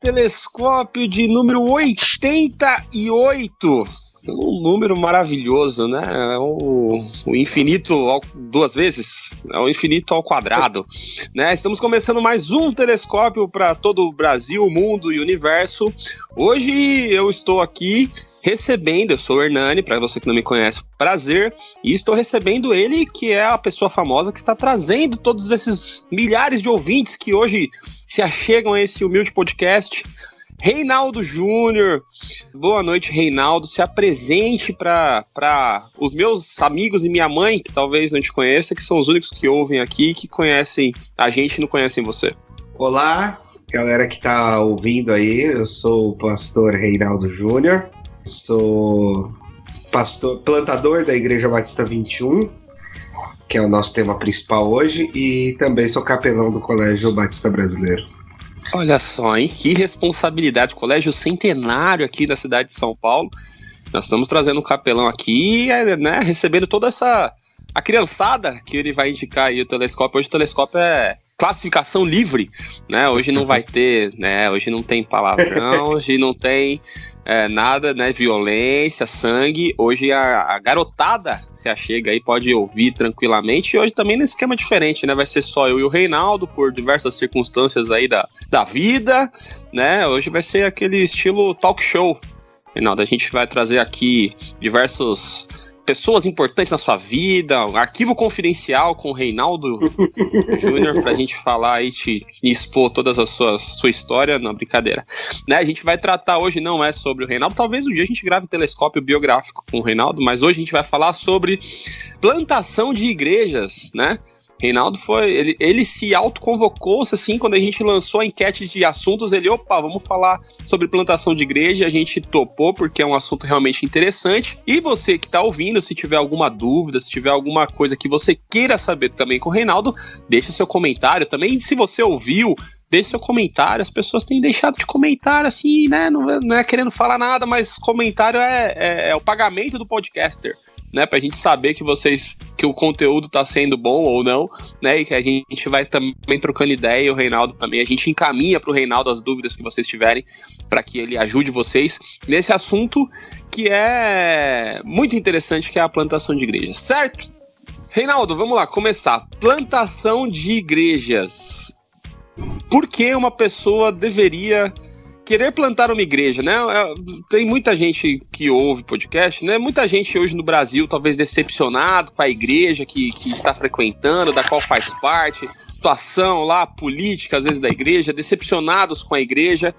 Telescópio de número 88. Um número maravilhoso, né? É o, o infinito ao, duas vezes, é o infinito ao quadrado, né? Estamos começando mais um telescópio para todo o Brasil, mundo e universo. Hoje eu estou aqui recebendo, eu sou o Hernani, para você que não me conhece, prazer, e estou recebendo ele, que é a pessoa famosa que está trazendo todos esses milhares de ouvintes que hoje se achegam a esse humilde podcast. Reinaldo Júnior. Boa noite, Reinaldo. Se apresente para os meus amigos e minha mãe, que talvez não te conheça, que são os únicos que ouvem aqui, que conhecem a gente e não conhecem você. Olá, galera que está ouvindo aí. Eu sou o pastor Reinaldo Júnior. Sou pastor, plantador da Igreja Batista 21, que é o nosso tema principal hoje, e também sou capelão do Colégio Batista Brasileiro. Olha só, hein? Que responsabilidade. Colégio centenário aqui da cidade de São Paulo. Nós estamos trazendo um capelão aqui, né? Recebendo toda essa. A criançada que ele vai indicar aí o telescópio. Hoje o telescópio é classificação livre, né? Hoje não vai ter, né? Hoje não tem palavrão, hoje não tem é, nada, né? Violência, sangue. Hoje a, a, garotada se achega aí, pode ouvir tranquilamente. E hoje também nesse esquema diferente, né? Vai ser só eu e o Reinaldo, por diversas circunstâncias aí da, da vida, né? Hoje vai ser aquele estilo talk show. Reinaldo, a gente vai trazer aqui diversos pessoas importantes na sua vida, um arquivo confidencial com o Reinaldo Júnior pra gente falar e te expor todas as suas sua história, não brincadeira. Né, a gente vai tratar hoje não é sobre o Reinaldo, talvez um dia a gente grave um telescópio biográfico com o Reinaldo, mas hoje a gente vai falar sobre plantação de igrejas, né? Reinaldo foi. Ele, ele se autoconvocou-se assim, quando a gente lançou a enquete de assuntos, ele, opa, vamos falar sobre plantação de igreja. A gente topou, porque é um assunto realmente interessante. E você que está ouvindo, se tiver alguma dúvida, se tiver alguma coisa que você queira saber também com o Reinaldo, deixa seu comentário também. Se você ouviu, deixe seu comentário. As pessoas têm deixado de comentar, assim, né? Não, não é querendo falar nada, mas comentário é, é, é o pagamento do podcaster né, pra gente saber que vocês que o conteúdo tá sendo bom ou não, né, e que a gente vai também trocando ideia, e o Reinaldo também, a gente encaminha pro Reinaldo as dúvidas que vocês tiverem para que ele ajude vocês nesse assunto que é muito interessante, que é a plantação de igrejas, certo? Reinaldo, vamos lá, começar. Plantação de igrejas. Por que uma pessoa deveria querer plantar uma igreja, né? É, tem muita gente que ouve podcast, né? Muita gente hoje no Brasil, talvez decepcionado com a igreja que, que está frequentando, da qual faz parte, situação lá, política, às vezes, da igreja, decepcionados com a igreja.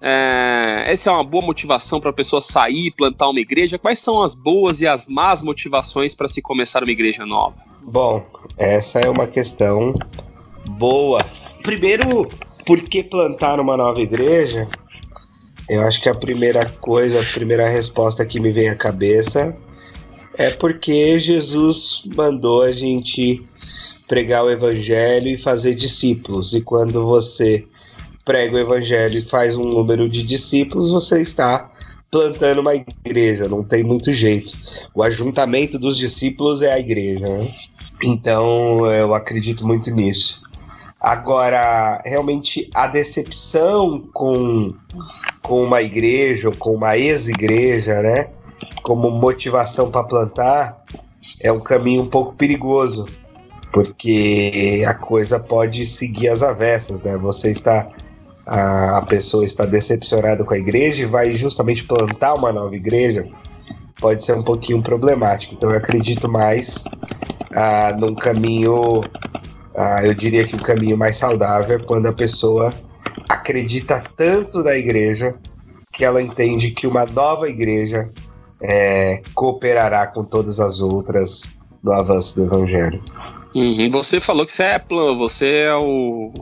É, essa é uma boa motivação para a pessoa sair, plantar uma igreja. Quais são as boas e as más motivações para se começar uma igreja nova? Bom, essa é uma questão boa. Primeiro, por que plantar uma nova igreja? Eu acho que a primeira coisa, a primeira resposta que me vem à cabeça é porque Jesus mandou a gente pregar o evangelho e fazer discípulos. E quando você prega o evangelho e faz um número de discípulos, você está plantando uma igreja, não tem muito jeito. O ajuntamento dos discípulos é a igreja. Né? Então eu acredito muito nisso. Agora, realmente, a decepção com com uma igreja ou com uma ex-igreja, né? Como motivação para plantar, é um caminho um pouco perigoso, porque a coisa pode seguir as avessas, né? Você está a, pessoa está decepcionada com a igreja e vai justamente plantar uma nova igreja, pode ser um pouquinho problemático. Então eu acredito mais ah, num caminho, ah, eu diria que o um caminho mais saudável é quando a pessoa acredita tanto na igreja que ela entende que uma nova igreja é, cooperará com todas as outras no avanço do evangelho. Uhum. Você falou que você é, você é o.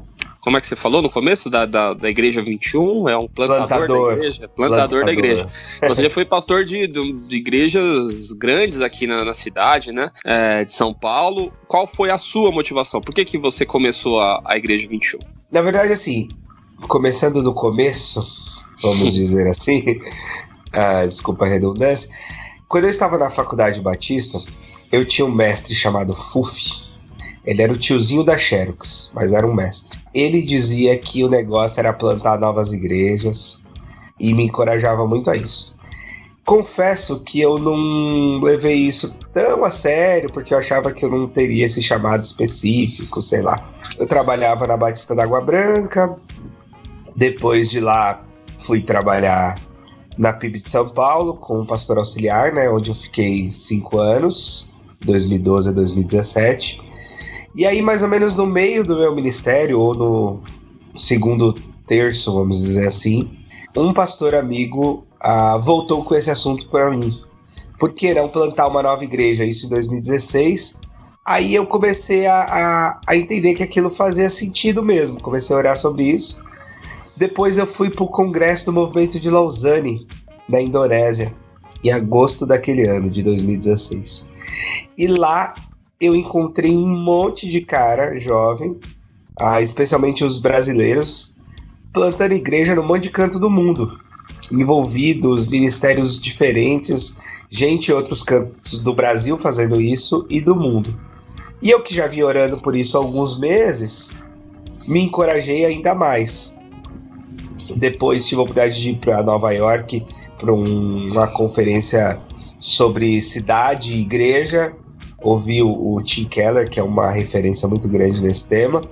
Como é que você falou no começo da, da, da Igreja 21? É um plantador, plantador da igreja. Plantador, plantador, da igreja. Você já foi pastor de, de, de igrejas grandes aqui na, na cidade, né? É, de São Paulo. Qual foi a sua motivação? Por que, que você começou a, a Igreja 21? Na verdade, assim, começando do começo, vamos dizer assim, ah, desculpa a redundância, quando eu estava na faculdade Batista, eu tinha um mestre chamado Fuf, Ele era o tiozinho da Xerox, mas era um mestre. Ele dizia que o negócio era plantar novas igrejas e me encorajava muito a isso. Confesso que eu não levei isso tão a sério, porque eu achava que eu não teria esse chamado específico, sei lá. Eu trabalhava na Batista da Água Branca, depois de lá fui trabalhar na PIB de São Paulo com pastor auxiliar, né, onde eu fiquei cinco anos, 2012 a 2017. E aí, mais ou menos no meio do meu ministério, ou no segundo terço, vamos dizer assim, um pastor amigo ah, voltou com esse assunto para mim. Por que não plantar uma nova igreja? Isso em 2016. Aí eu comecei a, a, a entender que aquilo fazia sentido mesmo. Comecei a orar sobre isso. Depois eu fui para o congresso do movimento de Lausanne, da Indonésia, em agosto daquele ano, de 2016. E lá eu encontrei um monte de cara jovem, ah, especialmente os brasileiros, plantando igreja no monte de canto do mundo, envolvidos, ministérios diferentes, gente em outros cantos do Brasil fazendo isso e do mundo. E eu que já vinha orando por isso há alguns meses, me encorajei ainda mais. Depois tive a oportunidade de ir para Nova York para um, uma conferência sobre cidade e igreja ouvi o, o, Tim Keller, que é uma referência muito grande nesse tema.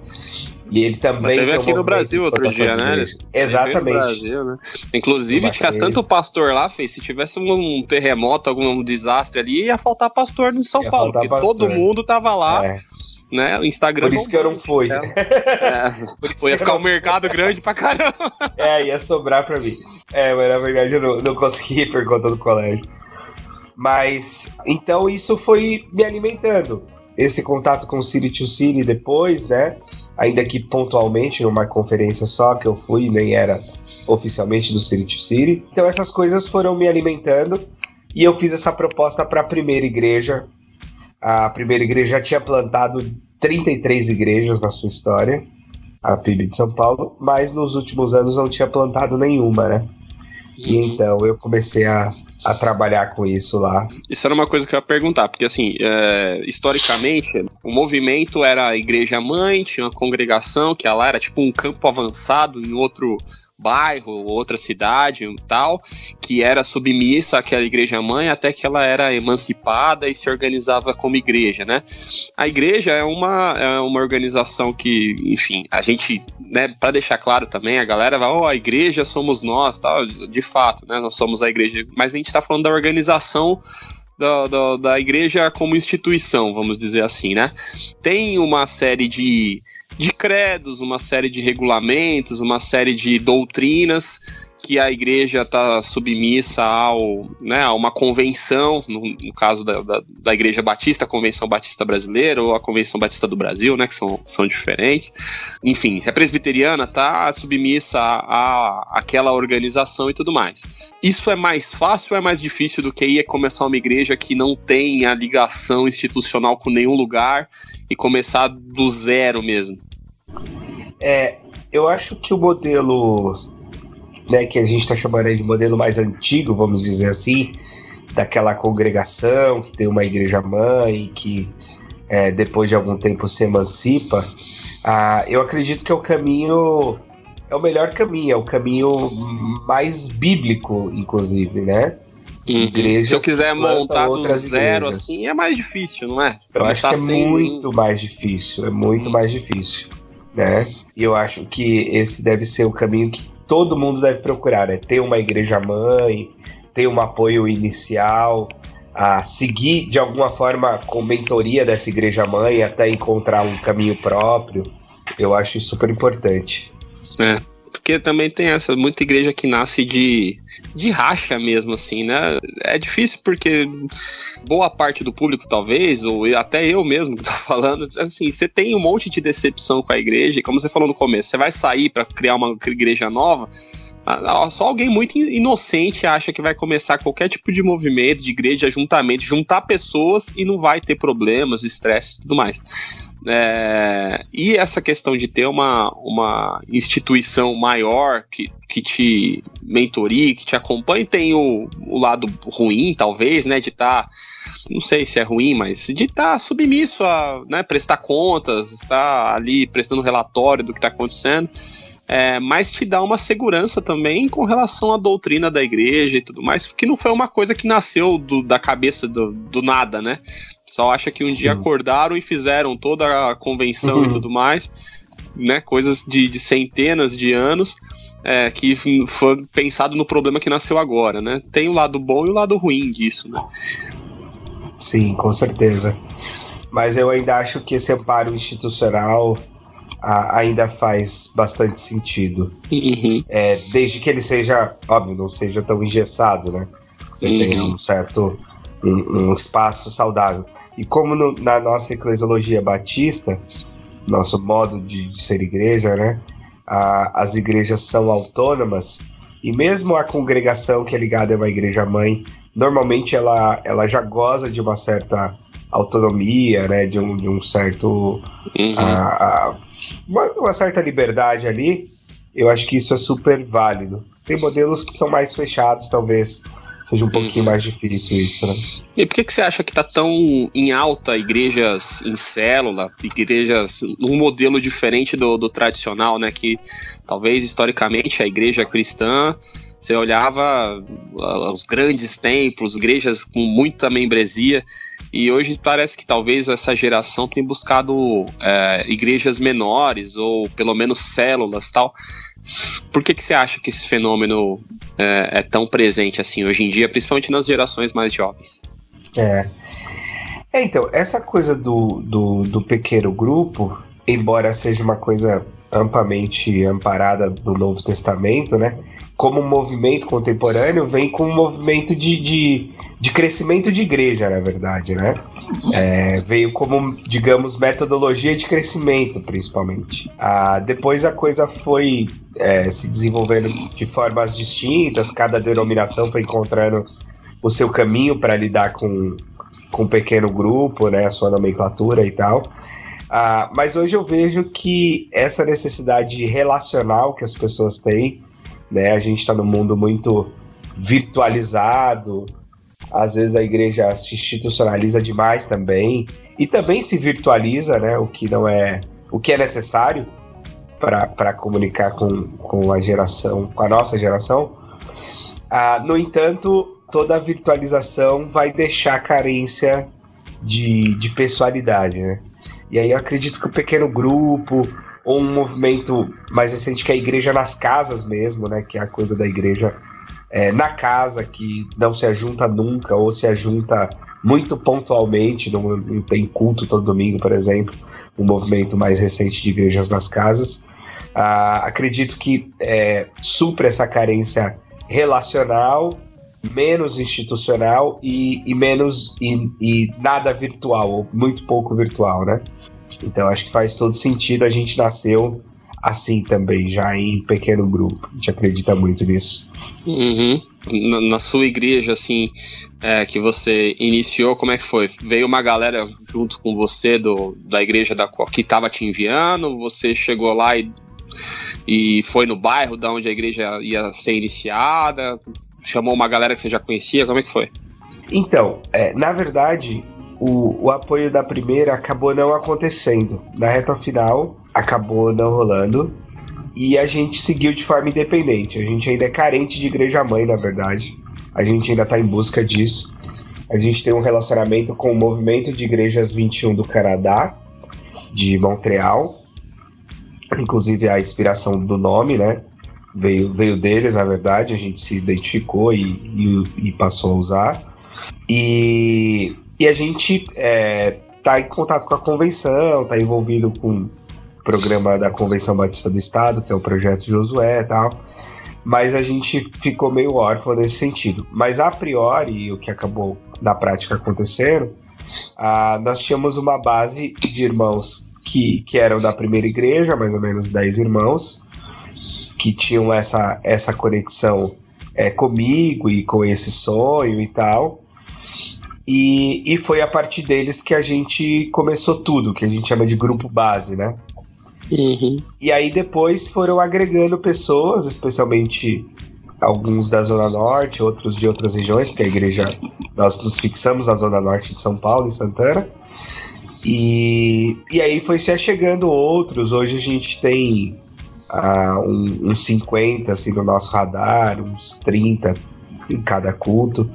E ele também. Teve aqui no Brasil outro dia, né? Exatamente. Brasil, né? Inclusive, tinha tanto pastor lá, fez. Se tivesse um terremoto, algum desastre ali, ia faltar pastor no São ia Paulo, porque pastor. todo mundo tava lá. É. Né? O Instagram. Por isso que eu não fui. É. é. ia ficar um mercado grande pra caramba. É, ia sobrar pra mim. É, mas na verdade eu não, não consegui por conta do colégio. Mas então isso foi me alimentando. Esse contato com o City to City depois, né? Ainda que pontualmente numa conferência só que eu fui, nem era oficialmente do City to City. Então essas coisas foram me alimentando e eu fiz essa proposta para a primeira igreja. A primeira igreja já tinha plantado 33 igrejas na sua história, a PIB de São Paulo, mas nos últimos anos não tinha plantado nenhuma, né? E uhum. então eu comecei a a trabalhar com isso lá. Isso era uma coisa que eu ia perguntar, porque assim, é, historicamente, o movimento era a igreja mãe, tinha uma congregação que ela era tipo um campo avançado em outro bairro, outra cidade e tal, que era submissa àquela igreja mãe até que ela era emancipada e se organizava como igreja, né? A igreja é uma, é uma organização que, enfim, a gente, né, para deixar claro também, a galera vai, oh, a igreja somos nós, tal, de fato, né, nós somos a igreja, mas a gente está falando da organização da, da, da, igreja como instituição, vamos dizer assim, né? Tem uma série de de credos, uma série de regulamentos, uma série de doutrinas que a igreja está submissa ao, né, a uma convenção, no, no caso da, da, da, Igreja Batista, a Convenção Batista Brasileira ou a Convenção Batista do Brasil, né, que são, são diferentes. Enfim, se a presbiteriana está submissa a, aquela organização e tudo mais. Isso é mais fácil ou é mais difícil do que ir começar uma igreja que não tem a ligação institucional com nenhum lugar e começar do zero mesmo? É, eu acho que o modelo né, que a gente está chamando de modelo mais antigo, vamos dizer assim, daquela congregação que tem uma igreja mãe que é, depois de algum tempo se emancipa, ah, eu acredito que é o caminho é o melhor caminho, é o caminho mais bíblico, inclusive, né? Uhum. Se eu quiser montar do zero igrejas. assim, é mais difícil, não é? eu acho que é muito mais difícil, é muito uhum. mais difícil, né? E eu acho que esse deve ser o caminho que todo mundo deve procurar, é ter uma igreja mãe, ter um apoio inicial, a seguir de alguma forma com mentoria dessa igreja mãe até encontrar um caminho próprio. Eu acho super importante. É, porque também tem essa muita igreja que nasce de de racha mesmo, assim, né? É difícil porque boa parte do público, talvez, ou até eu mesmo que tô falando, assim, você tem um monte de decepção com a igreja, e como você falou no começo, você vai sair para criar uma igreja nova, só alguém muito inocente acha que vai começar qualquer tipo de movimento, de igreja, de ajuntamento, juntar pessoas e não vai ter problemas, estresse e tudo mais. É, e essa questão de ter uma, uma instituição maior que, que te mentorie, que te acompanhe, tem o, o lado ruim, talvez, né? De estar tá não sei se é ruim, mas de estar tá submisso a né, prestar contas, estar ali prestando relatório do que está acontecendo, é, mas te dá uma segurança também com relação à doutrina da igreja e tudo mais, que não foi uma coisa que nasceu do, da cabeça do, do nada, né? Só acha que um Sim. dia acordaram e fizeram toda a convenção uhum. e tudo mais, né? Coisas de, de centenas de anos. É, que foi pensado no problema que nasceu agora, né? Tem o lado bom e o lado ruim disso, né? Sim, com certeza. Mas eu ainda acho que esse amparo institucional a, ainda faz bastante sentido. Uhum. É, desde que ele seja, óbvio, não seja tão engessado, né? Você uhum. tenha um certo um, um, espaço saudável. E como no, na nossa eclesiologia batista, nosso modo de, de ser igreja, né? A, as igrejas são autônomas e mesmo a congregação que é ligada a uma igreja mãe, normalmente ela, ela já goza de uma certa autonomia, né? De um, de um certo uhum. a, a, uma, uma certa liberdade ali, eu acho que isso é super válido. Tem modelos que são mais fechados, talvez seja um pouquinho uhum. mais difícil isso, né? E por que, que você acha que está tão em alta igrejas em célula, igrejas num modelo diferente do, do tradicional, né? Que talvez historicamente a igreja cristã você olhava os grandes templos, igrejas com muita membresia, e hoje parece que talvez essa geração tenha buscado é, igrejas menores ou pelo menos células tal. Por que, que você acha que esse fenômeno é, é tão presente assim hoje em dia, principalmente nas gerações mais jovens? É. é então, essa coisa do, do, do pequeno grupo, embora seja uma coisa amplamente amparada do Novo Testamento, né? Como movimento contemporâneo, vem com um movimento de, de de crescimento de igreja, na verdade, né? É, veio como, digamos, metodologia de crescimento, principalmente. Ah, depois a coisa foi é, se desenvolvendo de formas distintas, cada denominação foi encontrando o seu caminho para lidar com, com um pequeno grupo, né, a sua nomenclatura e tal. Ah, mas hoje eu vejo que essa necessidade relacional que as pessoas têm, né, a gente está num mundo muito virtualizado, às vezes a igreja se institucionaliza demais também e também se virtualiza, né? O que não é o que é necessário para comunicar com, com a geração, com a nossa geração. Ah, no entanto, toda a virtualização vai deixar carência de, de pessoalidade, né? E aí eu acredito que o pequeno grupo ou um movimento mais recente que é a igreja nas casas mesmo, né? Que é a coisa da igreja é, na casa que não se ajunta nunca ou se ajunta muito pontualmente, não, tem culto todo domingo, por exemplo, um movimento mais recente de igrejas nas casas. Ah, acredito que é, supra essa carência relacional, menos institucional e, e menos e, e, nada virtual, ou muito pouco virtual, né? Então acho que faz todo sentido. A gente nasceu assim também, já em pequeno grupo. A gente acredita muito nisso. Uhum. Na, na, sua igreja, assim, é, que você iniciou, como é que foi? Veio uma galera junto com você do, da igreja da, que estava te enviando? Você chegou lá e, e foi no bairro da onde a igreja ia ser iniciada? Chamou uma galera que você já conhecia? Como é que foi? Então, é, na verdade, o, o apoio da primeira acabou não acontecendo. Na reta final, acabou não rolando e a gente seguiu de forma independente. A gente ainda é carente de igreja mãe, na verdade. A gente ainda está em busca disso. A gente tem um relacionamento com o movimento de igrejas 21 do Canadá, de Montreal. Inclusive a inspiração do nome, né? Veio, veio deles, na verdade. A gente se identificou e, e, e passou a usar. E, e a gente é, tá em contato com a convenção, tá envolvido com programa da Convenção Batista do Estado, que é o projeto Josué e tal. Mas a gente ficou meio órfão nesse sentido. Mas a priori, o que acabou na prática acontecendo, ah, nós tínhamos uma base de irmãos que, que eram da primeira igreja, mais ou menos 10 irmãos, que tinham essa, essa conexão é, comigo e com esse sonho e tal. E, e foi a partir deles que a gente começou tudo, que a gente chama de grupo base, né? Uhum. E aí depois foram agregando pessoas, especialmente alguns da Zona Norte, outros de outras regiões, porque a igreja, nós nos fixamos na Zona Norte de São Paulo, em Santana. E, e aí foi se achegando outros. Hoje a gente tem uh, um, uns 50 assim, no nosso radar, uns 30 em cada culto.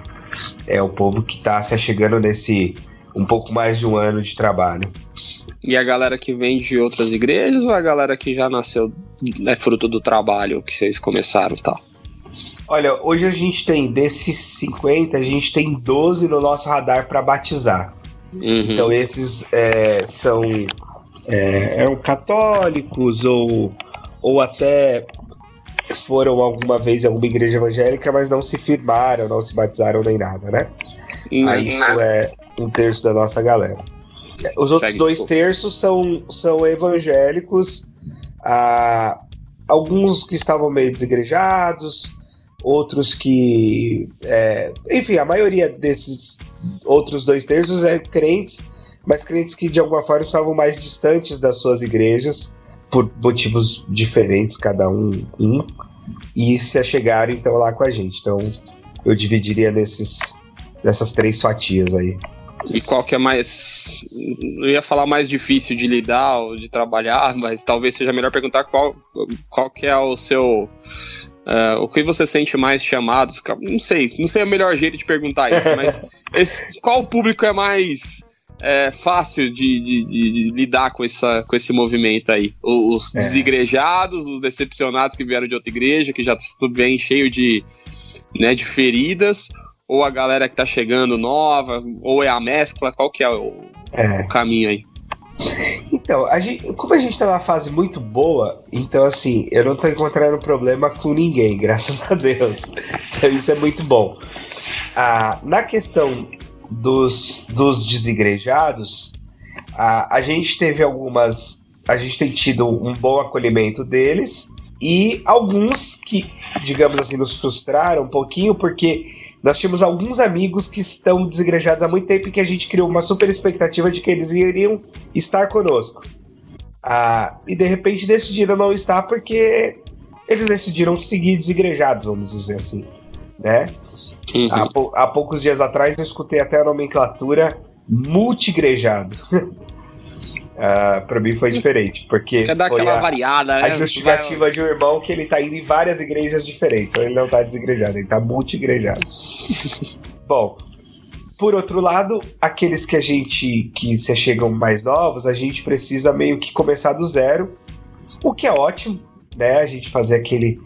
É o povo que está se achegando nesse um pouco mais de um ano de trabalho. E a galera que vem de outras igrejas ou a galera que já nasceu é fruto do trabalho que vocês começaram tal? Olha, hoje a gente tem desses 50, a gente tem 12 no nosso radar para batizar. Uhum. Então esses é, são é, eram católicos ou, ou até foram alguma vez em alguma igreja evangélica, mas não se firmaram, não se batizaram nem nada, né? Uhum. Aí isso é um terço da nossa galera. Os outros Segue dois terços são, são evangélicos, ah, alguns que estavam meio desigrejados, outros que. É, enfim, a maioria desses outros dois terços é crentes, mas crentes que de alguma forma estavam mais distantes das suas igrejas, por motivos diferentes, cada um, um e se achegaram então lá com a gente. Então eu dividiria nesses, nessas três fatias aí. E qual que é mais. Eu ia falar mais difícil de lidar ou de trabalhar, mas talvez seja melhor perguntar qual, qual que é o seu Uh, o que você sente mais chamado? Não sei, não sei o melhor jeito de perguntar isso, mas esse, qual público é mais é, fácil de, de, de, lidar com, essa, com esse movimento aí? Os é. desigrejados, os decepcionados que vieram de outra igreja, que já tudo bem cheio de, né, de feridas, ou a galera que tá chegando nova, ou é a mescla? Qual que é o, é. o caminho aí? Então, a gente, como a gente tá numa fase muito boa, então assim, eu não tô encontrando problema com ninguém, graças a Deus. Então isso é muito bom. Ah, na questão dos, dos desigrejados, a, a gente teve algumas. A gente tem tido um bom acolhimento deles e alguns que, digamos assim, nos frustraram um pouquinho, porque nós tínhamos alguns amigos que estão desigrejados há muito tempo e que a gente criou uma super expectativa de que eles iriam estar conosco. Ah, e de repente decidiram não estar porque eles decidiram seguir desigrejados, vamos dizer assim, né? Uhum. Há, há, poucos dias atrás eu escutei até a nomenclatura multigrejado. Uh, pra mim foi diferente, porque Quer dar foi aquela a, variada, né? a justificativa de um irmão que ele tá indo em várias igrejas diferentes, ele não tá desigrejado, ele tá multigrejado. Bom, por outro lado, aqueles que a gente que se chegam mais novos, a gente precisa meio que começar do zero, o que é ótimo, né? A gente fazer aquele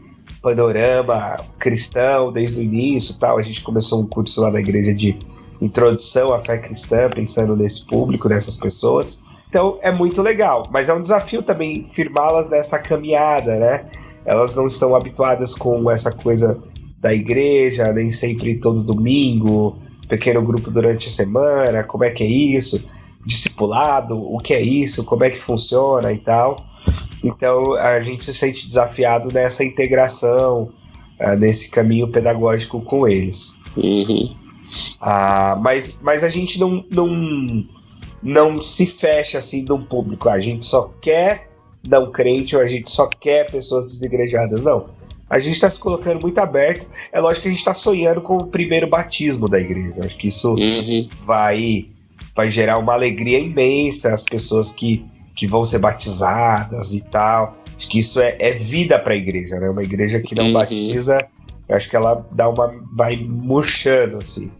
panorama cristão desde o início, tal. A gente começou um curso lá na igreja de introdução à fé cristã, pensando nesse público, nessas pessoas. Então é muito legal, mas é um desafio também firmá-las nessa caminhada, né? Elas não estão habituadas com essa coisa da igreja, nem sempre todo domingo, pequeno grupo durante a semana, como é que é isso, discipulado, o que é isso, como é que funciona e tal. Então a gente se sente desafiado nessa integração, uh, nesse caminho pedagógico com eles. Uhum. Uh, mas, mas a gente não, não não se fecha assim de um público. A gente só quer não crente ou a gente só quer pessoas desigrejadas. Não. A gente está se colocando muito aberto. É lógico que a gente está sonhando com o primeiro batismo da igreja. Acho que isso uhum. vai, vai gerar uma alegria imensa as pessoas que, que vão ser batizadas e tal. Acho que isso é, é vida para a igreja, né? Uma igreja que não uhum. batiza, eu acho que ela dá uma vai murchando assim.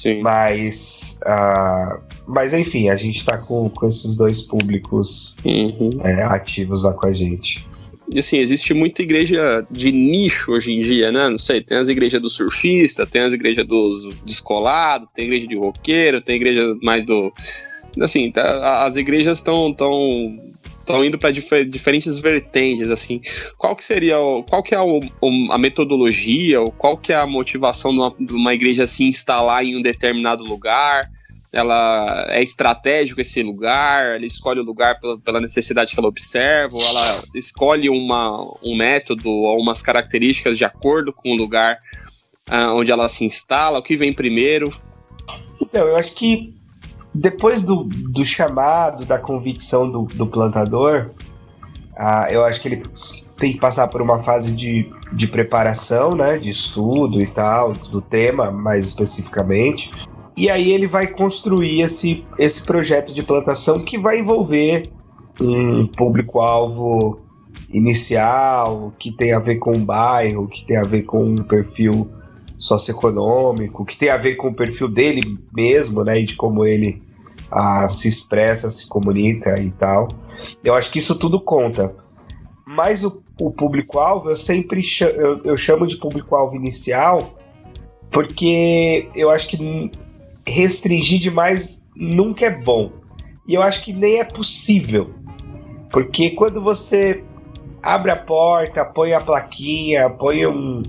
Sim. Mas uh, mas enfim, a gente tá com, com esses dois públicos uhum. é, ativos lá com a gente. E assim, existe muita igreja de nicho hoje em dia, né? Não sei, tem as igrejas do surfista, tem as igrejas dos descolados, tem igreja de roqueiro, tem igreja mais do. Assim, tá, as igrejas estão tão, estão indo para dif diferentes vertentes, assim. Qual que seria, o, qual que é o, o, a metodologia, ou qual que é a motivação de uma, de uma igreja se instalar em um determinado lugar? ela é estratégico esse lugar, ela escolhe o lugar pela, pela, necessidade que ela observa, ou ela escolhe uma, um método ou umas características de acordo com o lugar uh, onde ela se instala, o que vem primeiro? Então, eu acho que depois do, do chamado, da convicção do, do plantador, uh, eu acho que ele tem que passar por uma fase de, de preparação, né, de estudo e tal, do tema mais especificamente. E aí ele vai construir esse, esse projeto de plantação que vai envolver um público-alvo inicial, que tem a ver com o bairro, que tem a ver com um perfil socioeconômico, que tem a ver com o perfil dele mesmo, né, e de como ele ah, se expressa, se comunica e tal. Eu acho que isso tudo conta. Mas o, o público-alvo, eu sempre chamo, eu, eu chamo de público-alvo inicial, porque eu acho que restringir demais nunca é bom. E eu acho que nem é possível. Porque quando você abre a porta, põe a plaquinha, põe um.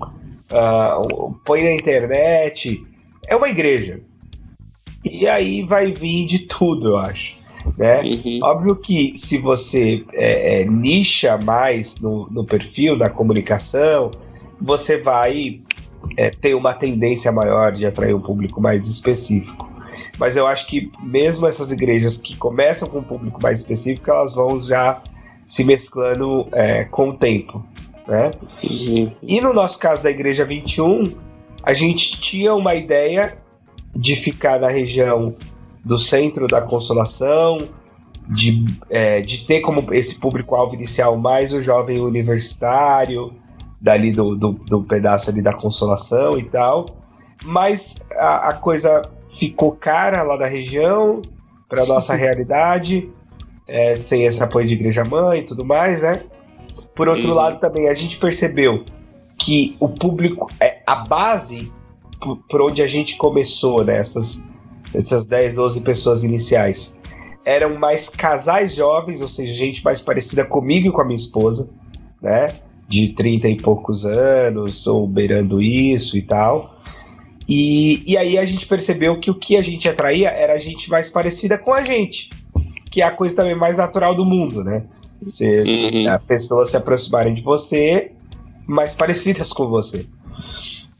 Uh, põe na internet, é uma igreja. E aí vai vir de tudo, eu acho. Né? Uhum. Óbvio que se você é, é, nicha mais no, no perfil, na comunicação, você vai é, ter uma tendência maior de atrair um público mais específico. Mas eu acho que mesmo essas igrejas que começam com um público mais específico, elas vão já se mesclando é, com o tempo. Né? Uhum. E no nosso caso da Igreja 21, a gente tinha uma ideia de ficar na região do centro da consolação, de, é, de ter como esse público-alvo inicial mais o jovem universitário, dali do, do, do, pedaço ali da consolação e tal. Mas a, a coisa ficou cara lá da região, para nossa realidade, é, sem esse apoio de igreja-mãe e tudo mais, né? Por outro uhum. lado, também a gente percebeu que o público, é, a base por onde a gente começou, né? Essas, essas 10, 12 pessoas iniciais, eram mais casais jovens, ou seja, gente mais parecida comigo e com a minha esposa, né? De 30 e poucos anos, ou beirando isso e tal. E, e aí a gente percebeu que o que a gente atraía era a gente mais parecida com a gente, que é a coisa também mais natural do mundo, né? Você, uhum. As pessoas se aproximarem de você mais parecidas com você.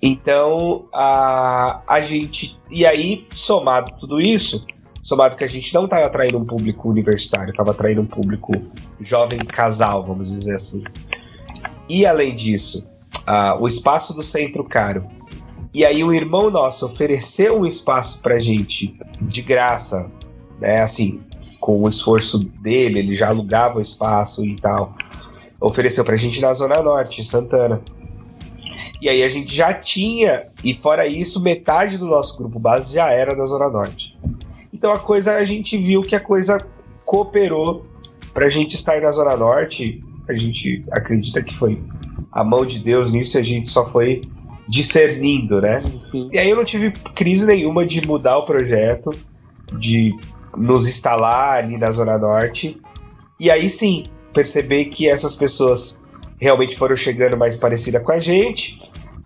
Então, a, a gente. E aí, somado tudo isso, somado que a gente não estava atraindo um público universitário, estava atraindo um público jovem casal, vamos dizer assim. E além disso, a, o espaço do centro caro. E aí, o irmão nosso ofereceu um espaço pra gente de graça, né? Assim, com o esforço dele, ele já alugava o espaço e tal. Ofereceu pra gente na Zona Norte, Santana. E aí a gente já tinha, e fora isso, metade do nosso grupo base já era da Zona Norte. Então a coisa, a gente viu que a coisa cooperou pra gente estar na Zona Norte. A gente acredita que foi a mão de Deus nisso, a gente só foi discernindo, né? Uhum. E aí eu não tive crise nenhuma de mudar o projeto, de nos instalar ali na Zona Norte. E aí sim, perceber que essas pessoas realmente foram chegando mais parecida com a gente.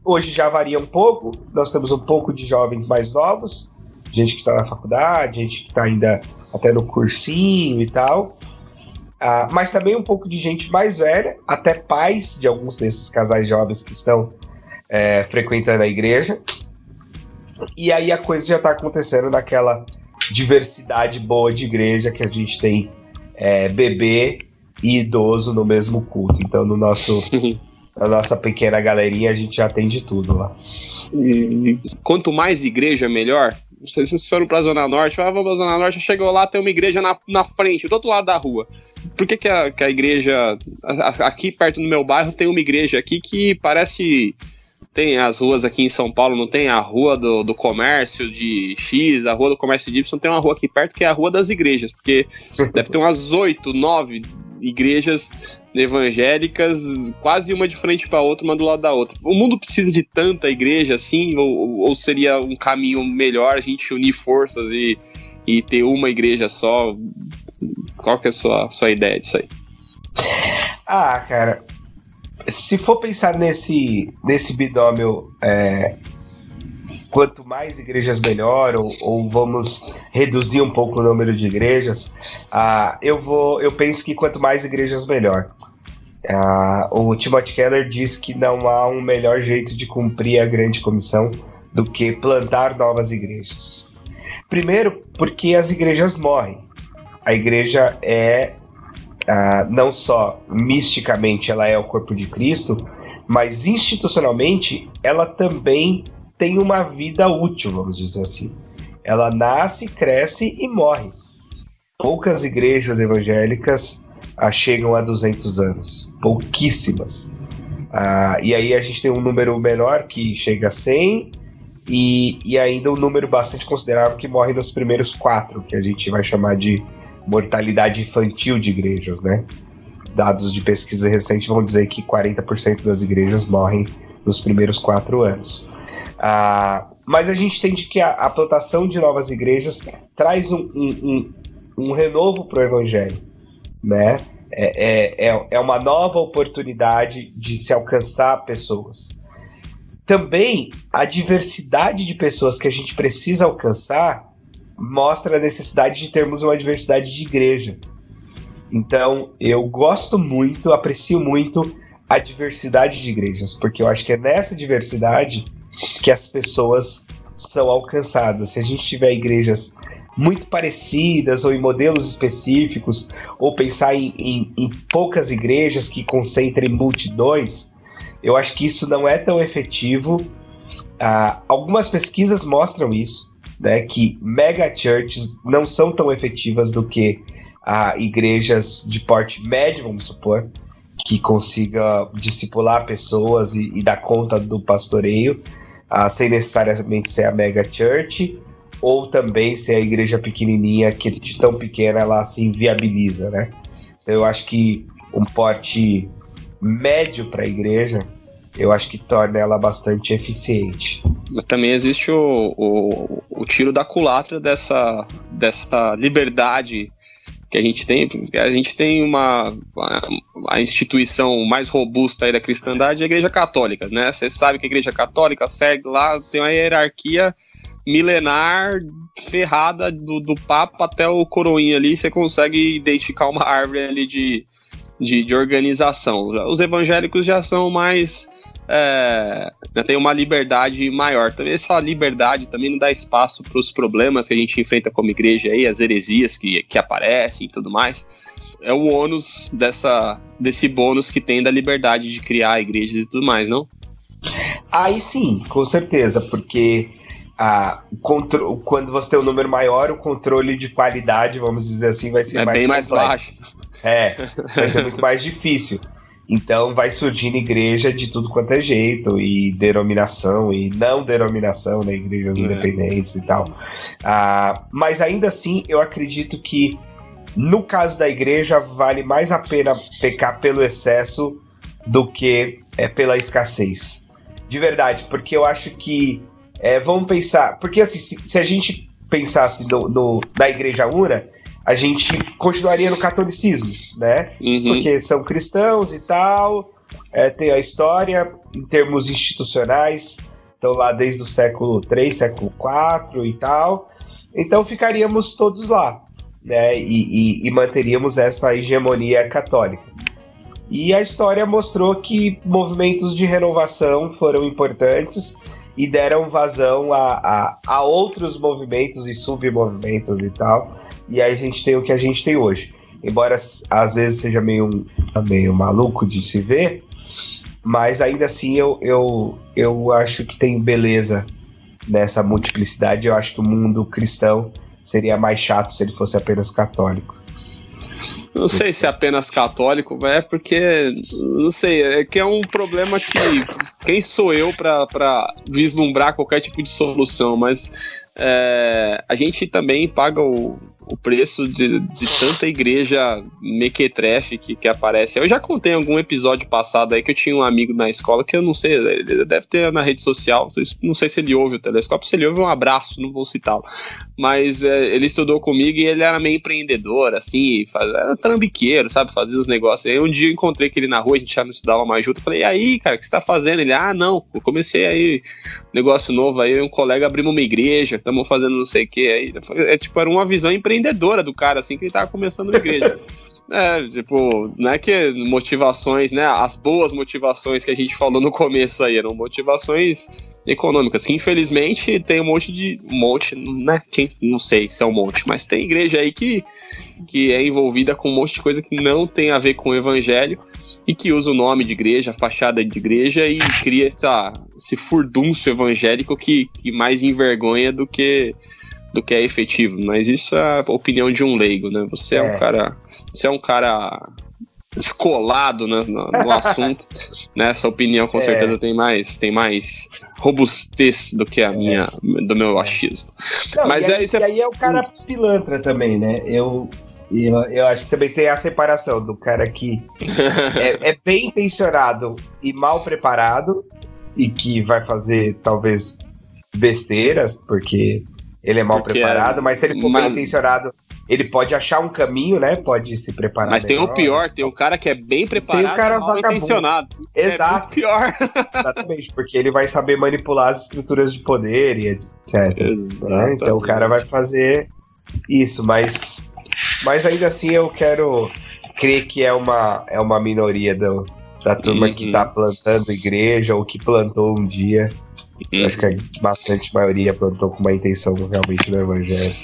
Hoje já varia um pouco, nós temos um pouco de jovens mais novos, gente que está na faculdade, gente que está ainda até no cursinho e tal. Uh, mas também um pouco de gente mais velha, até pais de alguns desses casais jovens que estão é, frequentando a igreja. E aí a coisa já está acontecendo naquela diversidade boa de igreja que a gente tem é, bebê e idoso no mesmo culto. Então, no nosso na nossa pequena galerinha, a gente já tem de tudo lá. E quanto mais igreja, melhor. Se vocês foram pra Zona Norte, ah, vamos pra Zona Norte, chegou lá, tem uma igreja na, na frente, do outro lado da rua. Por que, que, a, que a igreja. Aqui perto do meu bairro tem uma igreja aqui que parece. Tem as ruas aqui em São Paulo, não tem a rua do, do comércio de X, a rua do comércio de Y, tem uma rua aqui perto que é a rua das igrejas, porque deve ter umas oito, nove igrejas evangélicas, quase uma de frente para outra, uma do lado da outra. O mundo precisa de tanta igreja assim, ou, ou seria um caminho melhor a gente unir forças e, e ter uma igreja só? Qual que é a sua, sua ideia disso aí? Ah, cara, se for pensar nesse, nesse binômio é, quanto mais igrejas melhor, ou, ou, vamos reduzir um pouco o número de igrejas, uh, eu vou, eu penso que quanto mais igrejas melhor. Uh, o Timothy Keller diz que não há um melhor jeito de cumprir a grande comissão do que plantar novas igrejas. Primeiro, porque as igrejas morrem. A igreja é não só misticamente ela é o corpo de Cristo, mas institucionalmente ela também tem uma vida útil, vamos dizer assim. Ela nasce, cresce e morre. Poucas igrejas evangélicas ah, chegam a 200 anos, pouquíssimas. Ah, e aí a gente tem um número menor que chega a 100 e, e ainda um número bastante considerável que morre nos primeiros quatro, que a gente vai chamar de mortalidade infantil de igrejas, né? Dados de pesquisa recente vão dizer que 40% das igrejas morrem nos primeiros quatro anos. Ah, mas a gente entende que a, a plantação de novas igrejas traz um, um, um, um renovo para o evangelho, né? É, é, é, é uma nova oportunidade de se alcançar pessoas. Também a diversidade de pessoas que a gente precisa alcançar mostra a necessidade de termos uma diversidade de igreja. Então, eu gosto muito, aprecio muito a diversidade de igrejas, porque eu acho que é nessa diversidade que as pessoas são alcançadas. Se a gente tiver igrejas muito parecidas ou em modelos específicos, ou pensar em, em, em poucas igrejas que concentrem multidões, eu acho que isso não é tão efetivo. Ah, algumas pesquisas mostram isso, né, que mega churches não são tão efetivas do que ah, igrejas de porte médio, vamos supor, que consiga discipular pessoas e, e dar conta do pastoreio, ah, sem necessariamente ser a mega church ou também ser a igreja pequenininha, que de tão pequena ela se inviabiliza, né? Então, eu acho que um porte médio para a igreja, eu acho que torna ela bastante eficiente. Também existe o, o, o tiro da culatra dessa, dessa liberdade que a gente tem, a gente tem uma a, instituição mais robusta aí da cristandade é a Igreja Católica, né? Você sabe que a Igreja Católica segue lá, tem uma hierarquia milenar ferrada do, do Papa até o coroinha ali, você consegue identificar uma árvore ali de, de, de organização. Os evangélicos já são mais. É, tem uma liberdade maior. Também essa liberdade também não dá espaço para os problemas que a gente enfrenta como igreja aí, as heresias que, que aparecem e tudo mais. É o ônus dessa, desse bônus que tem da liberdade de criar igrejas e tudo mais, não? Aí sim, com certeza, porque a, quando você tem um número maior, o controle de qualidade, vamos dizer assim, vai ser é mais bem complexo. mais baixo. É, vai ser muito mais difícil. Então vai surgindo igreja de tudo quanto é jeito, e denominação, e não denominação, né? Igrejas é. independentes e tal. Ah, mas ainda assim, eu acredito que no caso da igreja, vale mais a pena pecar pelo excesso do que é, pela escassez. De verdade, porque eu acho que é, vamos pensar, porque assim, se, se a gente pensasse no, no, na Igreja Una, a gente continuaria no catolicismo, né? Uhum. Porque são cristãos e tal, é, tem a história em termos institucionais, estão lá desde o século III, século IV e tal. Então ficaríamos todos lá, né? E, e, e manteríamos essa hegemonia católica. E a história mostrou que movimentos de renovação foram importantes e deram vazão a, a, a outros movimentos e submovimentos e tal. E aí a gente tem o que a gente tem hoje. Embora às vezes seja meio, meio maluco de se ver, mas ainda assim eu, eu, eu acho que tem beleza nessa multiplicidade. Eu acho que o mundo cristão seria mais chato se ele fosse apenas católico. Não sei se é apenas católico, é porque, não sei, é que é um problema que quem sou eu para vislumbrar qualquer tipo de solução, mas é, a gente também paga o, o preço de, de tanta igreja mequetrefe que, que aparece. Eu já contei em algum episódio passado aí que eu tinha um amigo na escola que eu não sei, ele deve ter na rede social, não sei se ele ouve o telescópio, se ele ouve um abraço, não vou citá-lo. Mas é, ele estudou comigo e ele era meio empreendedor, assim, faz, era trambiqueiro, sabe, fazia os negócios. Aí um dia eu encontrei ele na rua, a gente já não estudava mais junto, falei, e aí, cara, o que você tá fazendo? Ele, ah, não, eu comecei aí, negócio novo aí, um colega abrimos uma igreja, estamos fazendo não sei o que, aí, é tipo, era uma visão empreendedora empreendedora do cara, assim, que ele tava começando na igreja. É, tipo, não é que motivações, né? As boas motivações que a gente falou no começo aí eram motivações econômicas, que infelizmente tem um monte de. Um monte, né? Quem, não sei se é um monte, mas tem igreja aí que, que é envolvida com um monte de coisa que não tem a ver com o evangelho e que usa o nome de igreja, a fachada de igreja e cria essa, esse furdúncio evangélico que, que mais envergonha do que do que é efetivo. Mas isso é a opinião de um leigo, né? Você é, é um cara. Você é um cara escolado né, no, no assunto, né? Essa opinião com é. certeza tem mais, tem mais robustez do que a é. minha, do meu achismo. Não, Mas e aí, aí, e aí é o cara pilantra também, né? Eu, eu, eu acho que também tem a separação do cara que é, é bem intencionado e mal preparado e que vai fazer talvez besteiras, porque ele é mal porque preparado, mas se ele for mas... bem intencionado ele pode achar um caminho, né? Pode se preparar. Mas melhor. tem o pior, tem o cara que é bem preparado, tem o cara mal intencionado. Exato. É pior. Exatamente, porque ele vai saber manipular as estruturas de poder e etc. Né? Então o cara vai fazer isso, mas mas ainda assim eu quero crer que é uma é uma minoria do, da turma uhum. que tá plantando igreja ou que plantou um dia. Uhum. Acho que a bastante maioria plantou com uma intenção realmente no evangelho.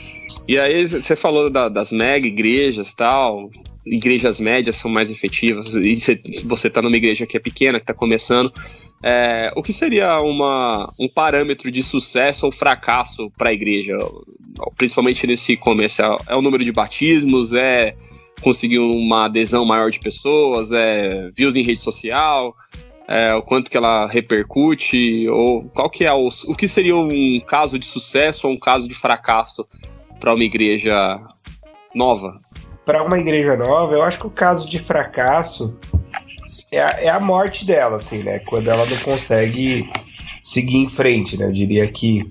E aí você falou da, das mega igrejas tal, igrejas médias são mais efetivas, e você está numa igreja que é pequena, que está começando. É, o que seria uma, um parâmetro de sucesso ou fracasso para a igreja, principalmente nesse começo? É, é, o número de batismos? É conseguir uma adesão maior de pessoas? É views em rede social? É, o quanto que ela repercute? Ou qual que é o, o que seria um caso de sucesso ou um caso de fracasso para uma igreja nova? Para uma igreja nova, eu acho que o caso de fracasso é a, é a morte dela, assim, né? Quando ela não consegue seguir em frente, né? Eu diria que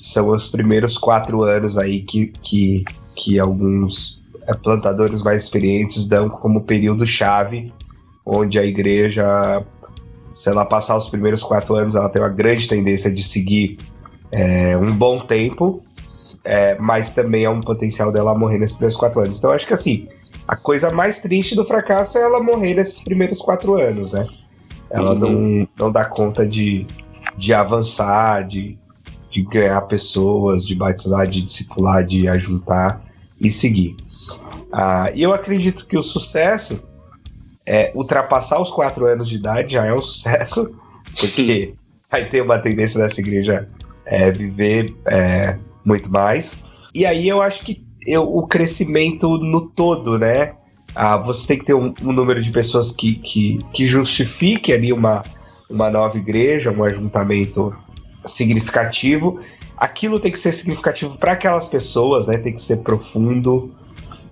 são os primeiros quatro anos aí que, que, que alguns é, plantadores mais experientes dão como período chave, onde a igreja, se ela passar os primeiros quatro anos, ela tem uma grande tendência de seguir é, um bom tempo é, mas também é um potencial dela morrer nesses primeiros quatro anos. Então acho que assim, a coisa mais triste do fracasso é ela morrer nesses primeiros quatro anos, né? Ela uhum. não, não dá conta de, de avançar, de, de ganhar pessoas, de batizar, de discipular, de ajuntar e seguir. Ah, e eu acredito que o sucesso é ultrapassar os quatro anos de idade já é um sucesso, porque vai ter uma tendência dessa igreja é, viver é, muito mais. E aí eu acho que eu, o crescimento no todo, né? Ah, você tem que ter um, um número de pessoas que, que, que justifique ali uma, uma nova igreja, um ajuntamento significativo. Aquilo tem que ser significativo para aquelas pessoas, né? Tem que ser profundo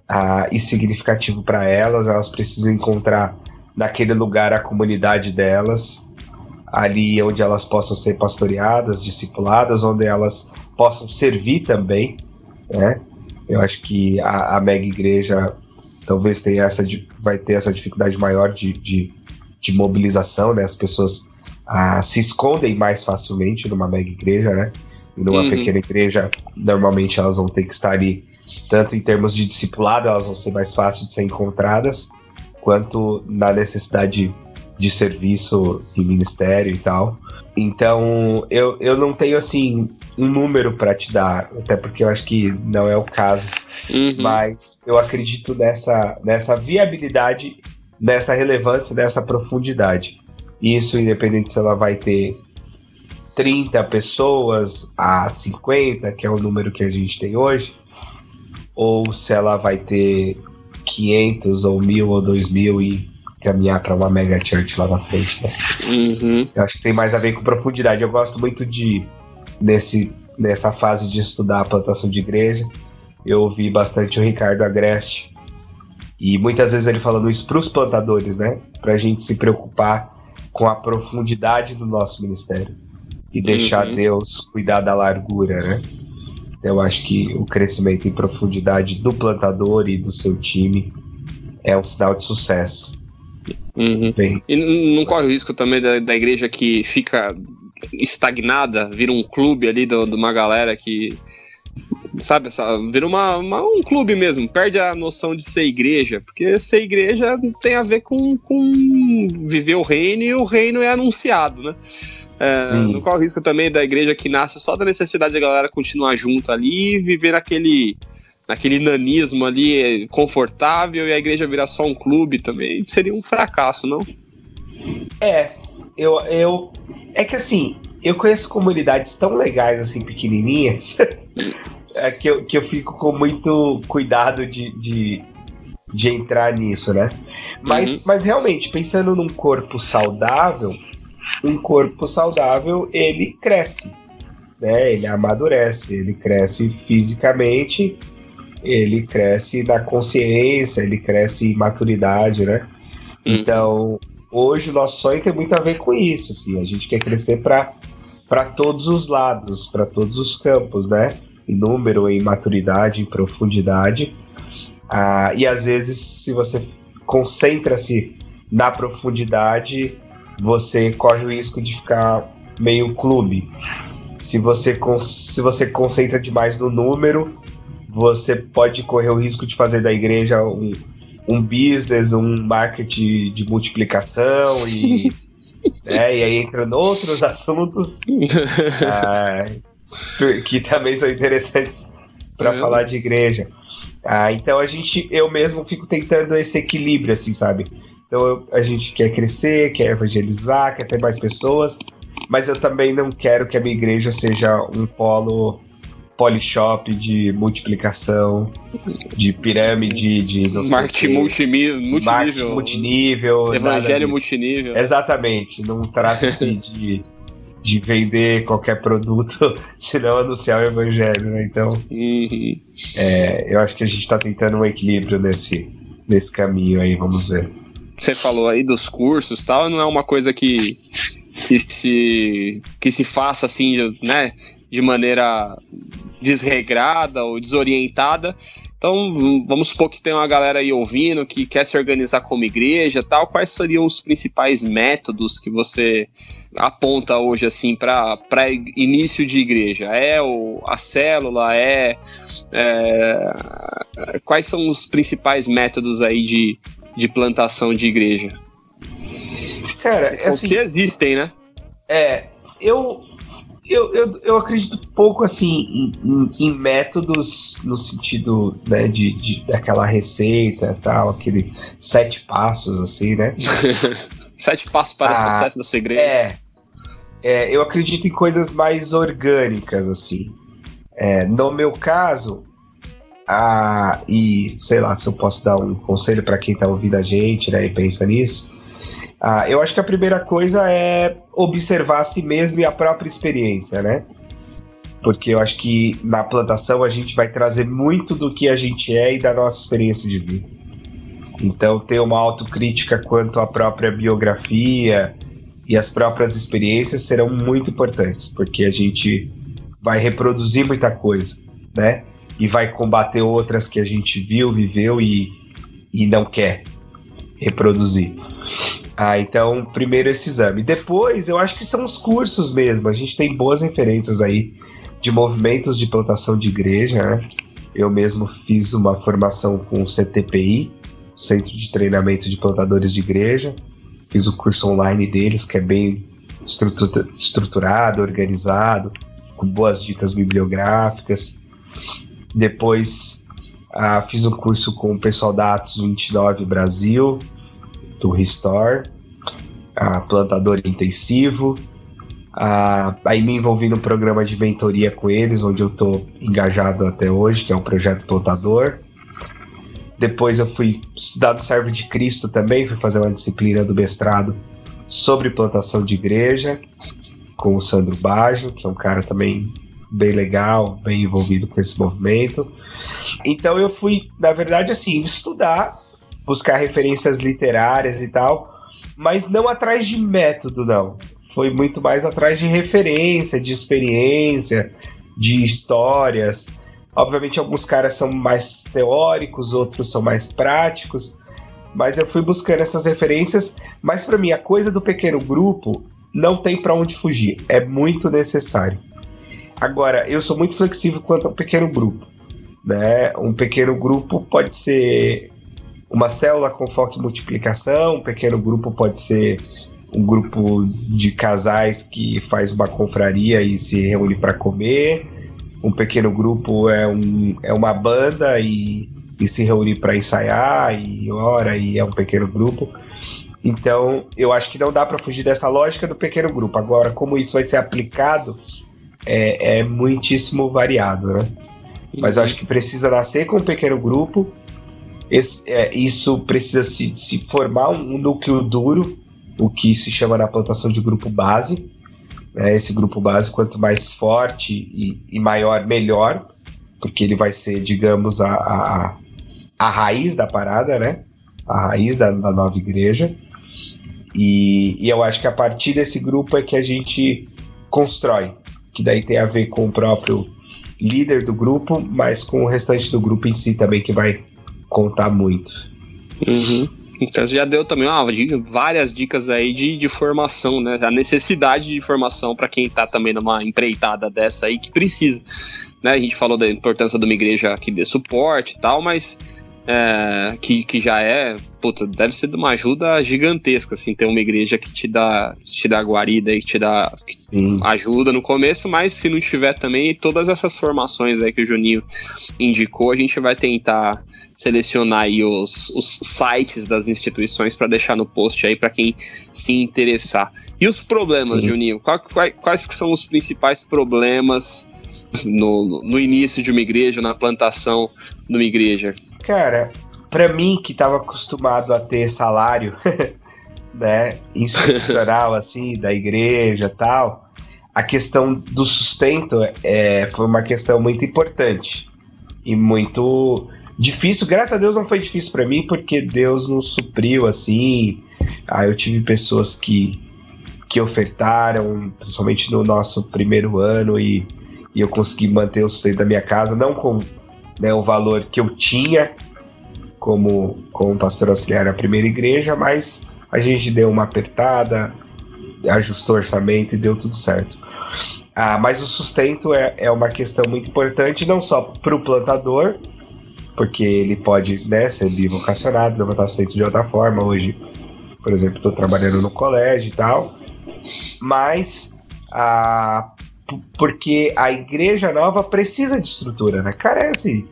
ah, e significativo para elas. Elas precisam encontrar naquele lugar a comunidade delas, ali onde elas possam ser pastoreadas, discipuladas, onde elas possam servir também, né? Eu acho que a, a mega igreja talvez tenha essa, vai ter essa dificuldade maior de, de, de mobilização, né? As pessoas ah, se escondem mais facilmente numa mega igreja, né? E numa uhum. pequena igreja, normalmente elas vão ter que estar ali, tanto em termos de discipulado, elas vão ser mais fáceis de ser encontradas, quanto na necessidade de serviço de ministério e tal. Então, eu, eu não tenho, assim, um número para te dar, até porque eu acho que não é o caso. Uhum. Mas eu acredito nessa, nessa viabilidade, nessa relevância, nessa profundidade. Isso, independente se ela vai ter 30 pessoas a 50, que é o número que a gente tem hoje, ou se ela vai ter 500 ou 1000 ou 2000 e caminhar para uma mega church lá na frente, né? Uhum. Eu acho que tem mais a ver com profundidade. Eu gosto muito de, nesse, nessa fase de estudar a plantação de igreja, eu ouvi bastante o Ricardo Agreste, e muitas vezes ele falando isso para os plantadores, né? Para a gente se preocupar com a profundidade do nosso ministério e deixar uhum. Deus cuidar da largura, né? Eu acho que o crescimento em profundidade do plantador e do seu time é um sinal de sucesso. Uhum. E não corre o risco também da, da igreja que fica estagnada, vira um clube ali de uma galera que sabe, essa, vira uma, uma, um clube mesmo, perde a noção de ser igreja, porque ser igreja tem a ver com, com viver o reino e o reino é anunciado, né? É, não corre o risco também da igreja que nasce só da necessidade da galera continuar junto ali e viver naquele, naquele nanismo ali confortável e a igreja virar só um clube também. Seria um fracasso, não? É, eu, eu. É que assim, eu conheço comunidades tão legais, assim, pequenininhas, é que, eu, que eu fico com muito cuidado de, de, de entrar nisso, né? Mas, uhum. mas realmente, pensando num corpo saudável, um corpo saudável, ele cresce, né? Ele amadurece, ele cresce fisicamente, ele cresce na consciência, ele cresce em maturidade, né? Uhum. Então, hoje o nosso sonho tem muito a ver com isso, assim, a gente quer crescer para para todos os lados, para todos os campos, né? Em número, em maturidade, em profundidade. Ah, e às vezes, se você concentra-se na profundidade, você corre o risco de ficar meio clube. Se você, se você concentra demais no número, você pode correr o risco de fazer da igreja um, um business, um marketing de multiplicação e, né, e aí entrando outros assuntos ah, que também são interessantes para é. falar de igreja. Ah, então a gente, eu mesmo fico tentando esse equilíbrio, assim, sabe? Então eu, a gente quer crescer, quer evangelizar, quer ter mais pessoas, mas eu também não quero que a minha igreja seja um polo polishop de multiplicação, de pirâmide, de marketing multinível, marketing multinível, evangelho multinível. Exatamente, não trata-se de, de vender qualquer produto, senão anunciar o evangelho, né? Então, uhum. é, eu acho que a gente está tentando um equilíbrio nesse, nesse caminho aí, vamos ver você falou aí dos cursos tal, não é uma coisa que, que, se, que se faça assim, né, de maneira desregrada ou desorientada. Então, vamos supor que tem uma galera aí ouvindo que quer se organizar como igreja tal. Quais seriam os principais métodos que você aponta hoje assim para início de igreja? É o, a célula? É, é, Quais são os principais métodos aí de, de plantação de igreja? Cara, é assim, que existem, né? É, eu, eu, eu, eu acredito pouco assim em, em, em métodos no sentido né, de, de daquela receita tal, aquele sete passos assim, né? sete passos para ah, o sucesso da sua igreja. É, é, eu acredito em coisas mais orgânicas assim. É, no meu caso, ah, e sei lá se eu posso dar um conselho para quem está ouvindo a gente né, e pensa nisso. Ah, eu acho que a primeira coisa é observar a si mesmo e a própria experiência, né? Porque eu acho que na plantação a gente vai trazer muito do que a gente é e da nossa experiência de vida. Então, ter uma autocrítica quanto à própria biografia e as próprias experiências serão muito importantes, porque a gente vai reproduzir muita coisa, né? E vai combater outras que a gente viu, viveu e, e não quer reproduzir. Ah, então, primeiro esse exame. Depois, eu acho que são os cursos mesmo. A gente tem boas referências aí de movimentos de plantação de igreja, né? Eu mesmo fiz uma formação com o CTPI, Centro de Treinamento de Plantadores de Igreja. Fiz o curso online deles, que é bem estruturado, organizado, com boas dicas bibliográficas. Depois uh, fiz um curso com o pessoal da Atos 29 Brasil, do Restore, uh, plantador intensivo. Uh, aí me envolvi no programa de mentoria com eles, onde eu estou engajado até hoje, que é o projeto Plantador. Depois eu fui estudar no Servo de Cristo também, fui fazer uma disciplina do mestrado sobre plantação de igreja com o Sandro Baggio, que é um cara também bem legal, bem envolvido com esse movimento. Então eu fui, na verdade, assim, estudar, buscar referências literárias e tal, mas não atrás de método, não. Foi muito mais atrás de referência, de experiência, de histórias. Obviamente, alguns caras são mais teóricos, outros são mais práticos, mas eu fui buscando essas referências. Mas para mim, a coisa do pequeno grupo não tem para onde fugir, é muito necessário. Agora, eu sou muito flexível quanto ao pequeno grupo. Né? Um pequeno grupo pode ser uma célula com foco em multiplicação, um pequeno grupo pode ser um grupo de casais que faz uma confraria e se reúne para comer. Um pequeno grupo é, um, é uma banda e, e se reúne para ensaiar e ora e é um pequeno grupo. Então, eu acho que não dá para fugir dessa lógica do pequeno grupo. Agora, como isso vai ser aplicado, é, é muitíssimo variado, né? Mas eu acho que precisa nascer com um pequeno grupo. Esse, é, isso precisa se, se formar um núcleo duro o que se chama na plantação de grupo base. É, esse grupo base, quanto mais forte e, e, maior, melhor, porque ele vai ser, digamos, a, a, a raiz da parada, né? A raiz da, da nova igreja. E, e eu acho que a partir desse grupo é que a gente constrói, que daí tem a ver com o próprio líder do grupo, mas com o restante do grupo em si também, que vai contar muito. Uhum. Então já deu também várias dicas aí de, de formação, né? A necessidade de formação para quem está também numa empreitada dessa aí que precisa. Né? A gente falou da importância de uma igreja que dê suporte e tal, mas é, que, que já é, puta, deve ser de uma ajuda gigantesca, assim, ter uma igreja que te dá, te dá guarida e te dá Sim. ajuda no começo, mas se não tiver também, todas essas formações aí que o Juninho indicou, a gente vai tentar selecionar aí os, os sites das instituições para deixar no post aí para quem se interessar. E os problemas, Sim. Juninho? Quais, quais, quais que são os principais problemas no, no início de uma igreja, na plantação de uma igreja? Cara, para mim que estava acostumado a ter salário, né, institucional assim, da igreja, tal, a questão do sustento é, foi uma questão muito importante e muito difícil. Graças a Deus não foi difícil para mim porque Deus nos supriu assim. Aí eu tive pessoas que que ofertaram, principalmente no nosso primeiro ano e, e eu consegui manter o sustento da minha casa, não com né, o valor que eu tinha como, como pastor auxiliar na primeira igreja, mas a gente deu uma apertada, ajustou o orçamento e deu tudo certo. Ah, mas o sustento é, é uma questão muito importante, não só para o plantador, porque ele pode né, ser bivocacionado, levantar sustento de outra forma. Hoje, por exemplo, estou trabalhando no colégio e tal, mas ah, porque a igreja nova precisa de estrutura, né? Carece.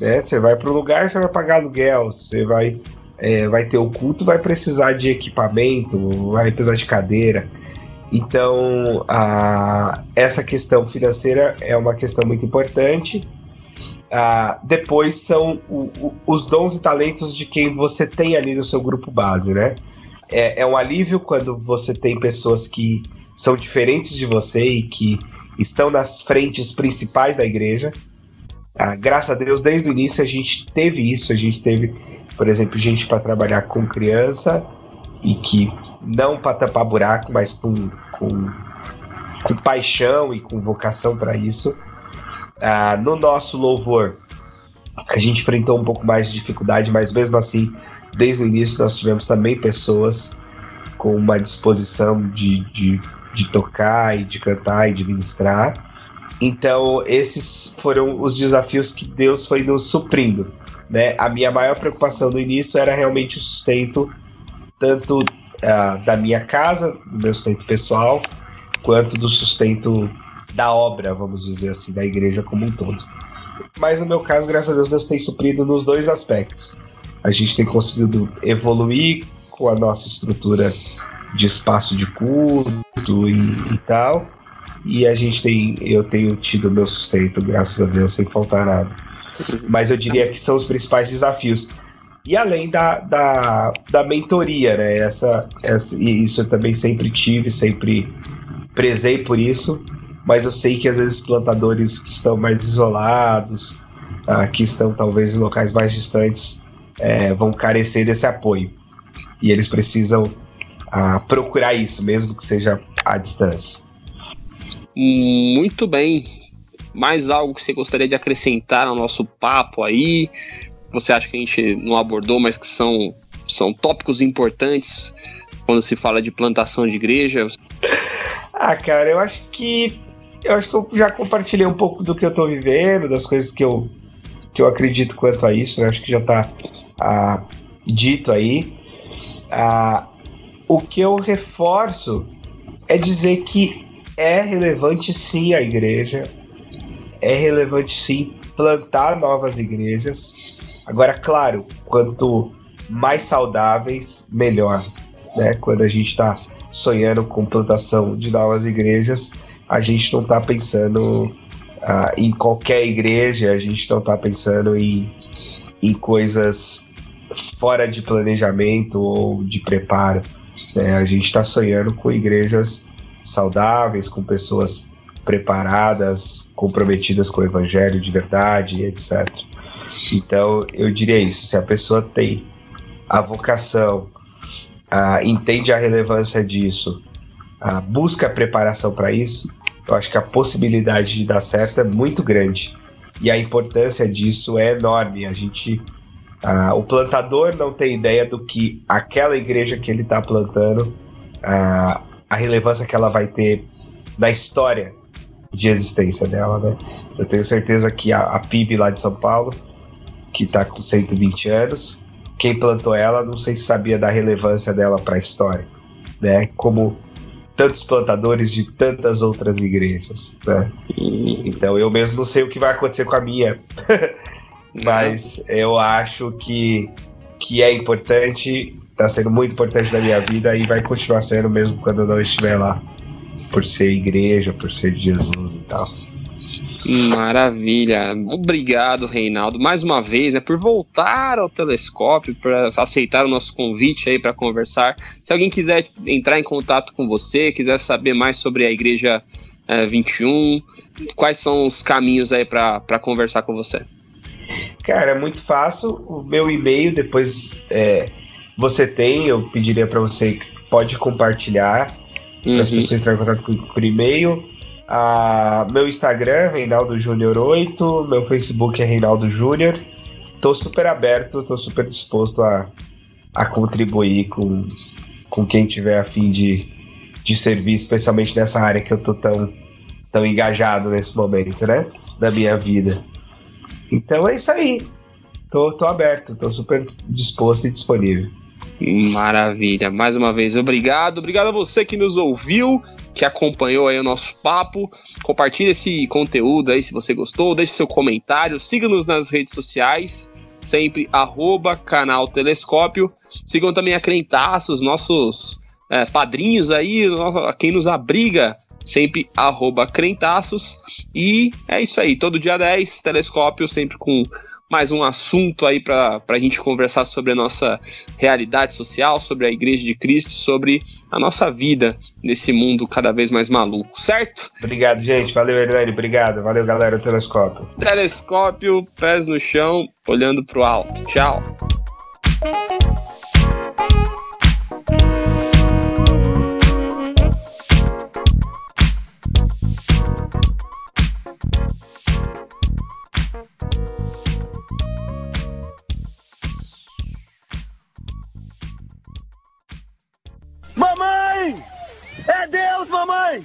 Né? Você vai para um lugar, você vai pagar aluguel, você vai, é, vai ter o culto, vai precisar de equipamento, vai precisar de cadeira. Então, a, essa questão financeira é uma questão muito importante. Depois são o, o, os dons e talentos de quem você tem ali no seu grupo base, né? É, é um alívio quando você tem pessoas que são diferentes de você e que estão nas frentes principais da igreja. Ah, graças a Deus, desde o início a gente teve isso. A gente teve, por exemplo, gente para trabalhar com criança e que não para tapar buraco, mas com, com, com paixão e com vocação para isso. Ah, no nosso louvor, a gente enfrentou um pouco mais de dificuldade, mas mesmo assim, desde o início, nós tivemos também pessoas com uma disposição de, de de tocar e de cantar e de ministrar. Então, esses foram os desafios que Deus foi nos suprindo. Né? A minha maior preocupação no início era realmente o sustento, tanto uh, da minha casa, do meu sustento pessoal, quanto do sustento da obra, vamos dizer assim, da igreja como um todo. Mas no meu caso, graças a Deus, Deus tem suprido nos dois aspectos. A gente tem conseguido evoluir com a nossa estrutura de espaço de culto e, e, tal. E a gente tem, eu tenho tido meu sustento, graças a Deus, sem faltar nada. Mas eu diria que são os principais desafios. E além da, da, da mentoria, né? Essa, essa, e isso eu também sempre tive, sempre prezei por isso. Mas eu sei que às vezes plantadores que estão mais isolados, ah, que estão talvez em locais mais distantes, é, vão carecer desse apoio. E eles precisam a procurar isso, mesmo que seja à distância. Muito bem. Mais algo que você gostaria de acrescentar ao nosso papo aí? Você acha que a gente não abordou, mas que são, são tópicos importantes quando se fala de plantação de igreja? Ah, cara, eu acho que eu acho que eu já compartilhei um pouco do que eu tô vivendo, das coisas que eu, que eu acredito quanto a isso, né? Acho que já tá ah, dito aí. Ah, o que eu reforço é dizer que é relevante sim a igreja, é relevante sim plantar novas igrejas. Agora, claro, quanto mais saudáveis, melhor. Né? Quando a gente está sonhando com plantação de novas igrejas, a gente não está pensando uh, em qualquer igreja, a gente não está pensando em, em coisas fora de planejamento ou de preparo. Né? A gente está sonhando com igrejas saudáveis, com pessoas preparadas, comprometidas com o evangelho de verdade, etc. Então, eu diria isso: se a pessoa tem a vocação, entende a relevância disso, busca a preparação para isso, eu acho que a possibilidade de dar certo é muito grande. E a importância disso é enorme. A gente. O plantador não tem ideia do que aquela igreja que ele está plantando, a relevância que ela vai ter na história de existência dela, né? Eu tenho certeza que a, a PIB lá de São Paulo, que está com 120 anos, quem plantou ela não sei se sabia da relevância dela para a história, né? Como tantos plantadores de tantas outras igrejas, né? Então eu mesmo não sei o que vai acontecer com a minha, mas eu acho que que é importante, está sendo muito importante na minha vida e vai continuar sendo mesmo quando eu não estiver lá, por ser igreja, por ser de Jesus e tal. Maravilha. Obrigado, Reinaldo, mais uma vez, né, por voltar ao telescópio, por aceitar o nosso convite aí para conversar. Se alguém quiser entrar em contato com você, quiser saber mais sobre a Igreja é, 21, quais são os caminhos aí para conversar com você? Cara, é muito fácil. O meu e-mail, depois é, você tem, eu pediria para você, pode compartilhar, uhum. para as pessoas entrarem em contato por e-mail. Ah, meu Instagram, Reinaldo Júnior 8, meu Facebook é Reinaldo Júnior. Tô super aberto, tô super disposto a, a contribuir com, com quem tiver a fim de, de servir, especialmente nessa área que eu tô tão, tão engajado nesse momento, né? Da minha vida. Então é isso aí. Tô, tô aberto, tô super disposto e disponível. Maravilha. Mais uma vez, obrigado. Obrigado a você que nos ouviu, que acompanhou aí o nosso papo. Compartilhe esse conteúdo aí se você gostou, deixe seu comentário, siga-nos nas redes sociais, sempre arroba canal Telescópio. Sigam também a Crentaços, nossos é, padrinhos aí, quem nos abriga, sempre arroba Crentaços. E é isso aí, todo dia 10, Telescópio, sempre com mais um assunto aí para a gente conversar sobre a nossa realidade social, sobre a Igreja de Cristo, sobre a nossa vida nesse mundo cada vez mais maluco, certo? Obrigado, gente. Valeu, Hernani. Obrigado. Valeu, galera, o telescópio. Telescópio, pés no chão, olhando para o alto. Tchau. É Deus, mamãe!